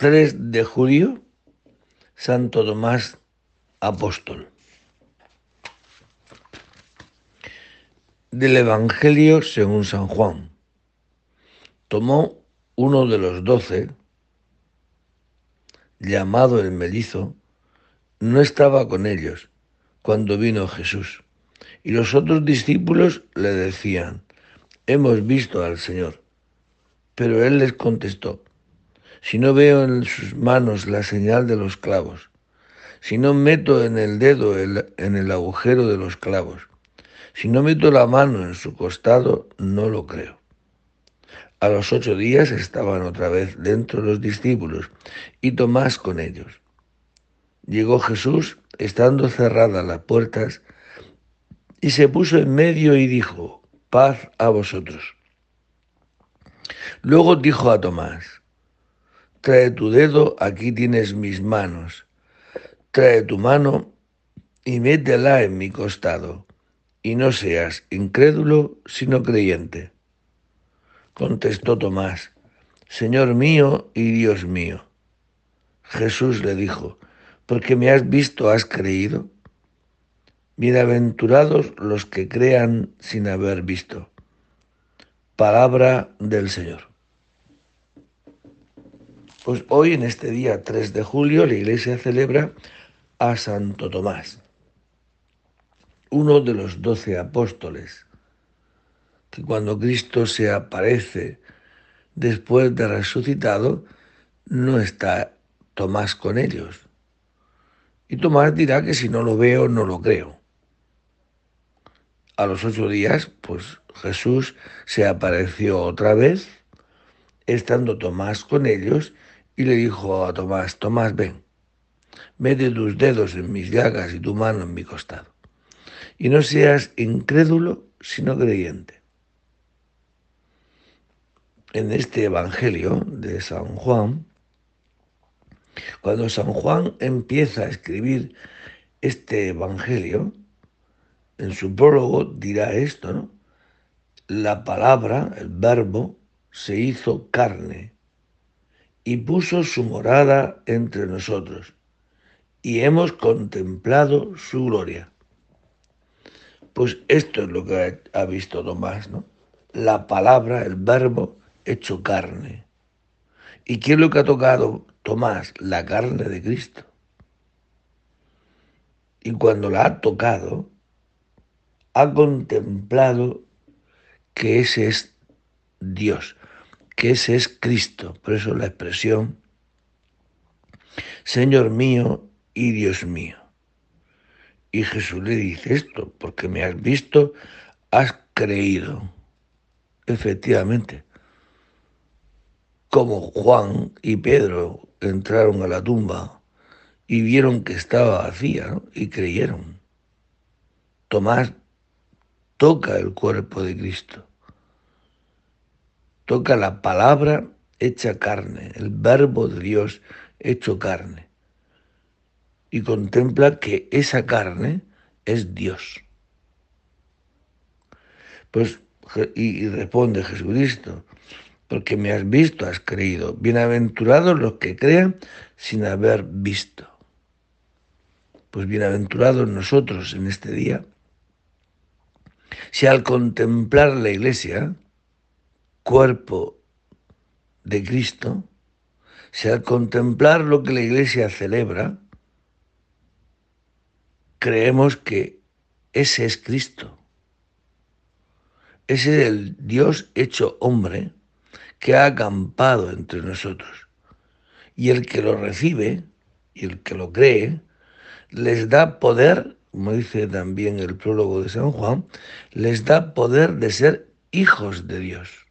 3 de julio, Santo Tomás Apóstol. Del Evangelio según San Juan. Tomó uno de los doce, llamado el mellizo, no estaba con ellos cuando vino Jesús. Y los otros discípulos le decían, hemos visto al Señor. Pero él les contestó, si no veo en sus manos la señal de los clavos, si no meto en el dedo en el agujero de los clavos, si no meto la mano en su costado, no lo creo. A los ocho días estaban otra vez dentro los discípulos y Tomás con ellos. Llegó Jesús, estando cerradas las puertas, y se puso en medio y dijo, paz a vosotros. Luego dijo a Tomás, Trae tu dedo, aquí tienes mis manos. Trae tu mano y métela en mi costado, y no seas incrédulo, sino creyente. Contestó Tomás, Señor mío y Dios mío. Jesús le dijo, porque me has visto, has creído. Bienaventurados los que crean sin haber visto. Palabra del Señor. Pues hoy, en este día 3 de julio, la iglesia celebra a Santo Tomás, uno de los doce apóstoles, que cuando Cristo se aparece después de resucitado, no está Tomás con ellos. Y Tomás dirá que si no lo veo, no lo creo. A los ocho días, pues Jesús se apareció otra vez, estando Tomás con ellos, y le dijo a Tomás, Tomás, ven, mete tus dedos en mis llagas y tu mano en mi costado. Y no seas incrédulo, sino creyente. En este Evangelio de San Juan, cuando San Juan empieza a escribir este Evangelio, en su prólogo dirá esto, ¿no? La palabra, el verbo, se hizo carne y puso su morada entre nosotros, y hemos contemplado su gloria. Pues esto es lo que ha visto Tomás, ¿no? La palabra, el verbo hecho carne. ¿Y qué es lo que ha tocado Tomás? La carne de Cristo. Y cuando la ha tocado, ha contemplado que ese es Dios, que ese es Cristo. Por eso la expresión, Señor mío y Dios mío. Y Jesús le dice esto, porque me has visto, has creído. Efectivamente, como Juan y Pedro entraron a la tumba y vieron que estaba vacía y creyeron. Tomás toca el cuerpo de Cristo toca la palabra hecha carne, el verbo de Dios hecho carne, y contempla que esa carne es Dios. Pues, y, responde Jesucristo, porque me has visto, has creído. Bienaventurados los que crean sin haber visto. Pues bienaventurados nosotros en este día, si al contemplar la iglesia, cuerpo de Cristo, si al contemplar lo que la Iglesia celebra, creemos que ese es Cristo. Ese es el Dios hecho hombre que ha acampado entre nosotros. Y el que lo recibe y el que lo cree, les da poder, como dice también el prólogo de San Juan, les da poder de ser hijos de Dios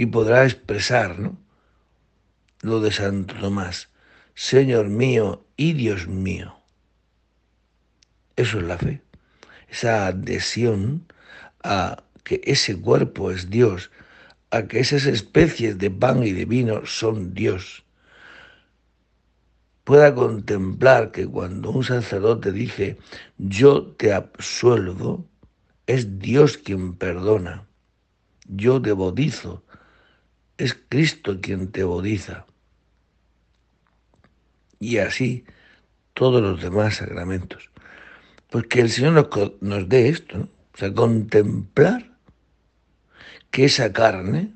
y podrá expresar lo de Santo Tomás, Señor mío y Dios mío. Eso es la fe, esa adhesión a que ese cuerpo es Dios, a que esas especies de pan y de vino son Dios. Pueda contemplar que cuando un sacerdote dice yo te absuelvo, es Dios quien perdona. Yo te bautizo, es Cristo quien te bautiza. y así todos los demás sacramentos. Porque el Señor nos, nos dé esto, ¿no? o sea, contemplar que esa carne,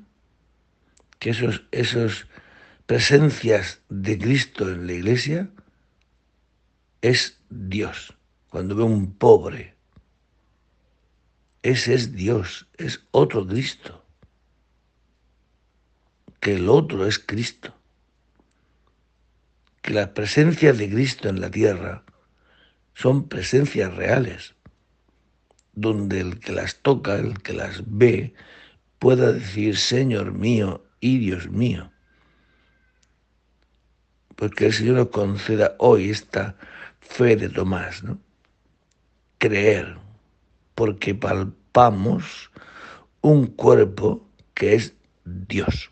que esos, esos presencias de Cristo en la iglesia, es Dios. Cuando ve un pobre, ese es Dios, es otro Cristo. Que el otro es Cristo. Que las presencias de Cristo en la tierra son presencias reales, donde el que las toca, el que las ve, pueda decir, Señor mío y Dios mío. Porque el Señor nos conceda hoy esta fe de Tomás, ¿no? Creer, porque palpamos un cuerpo que es Dios.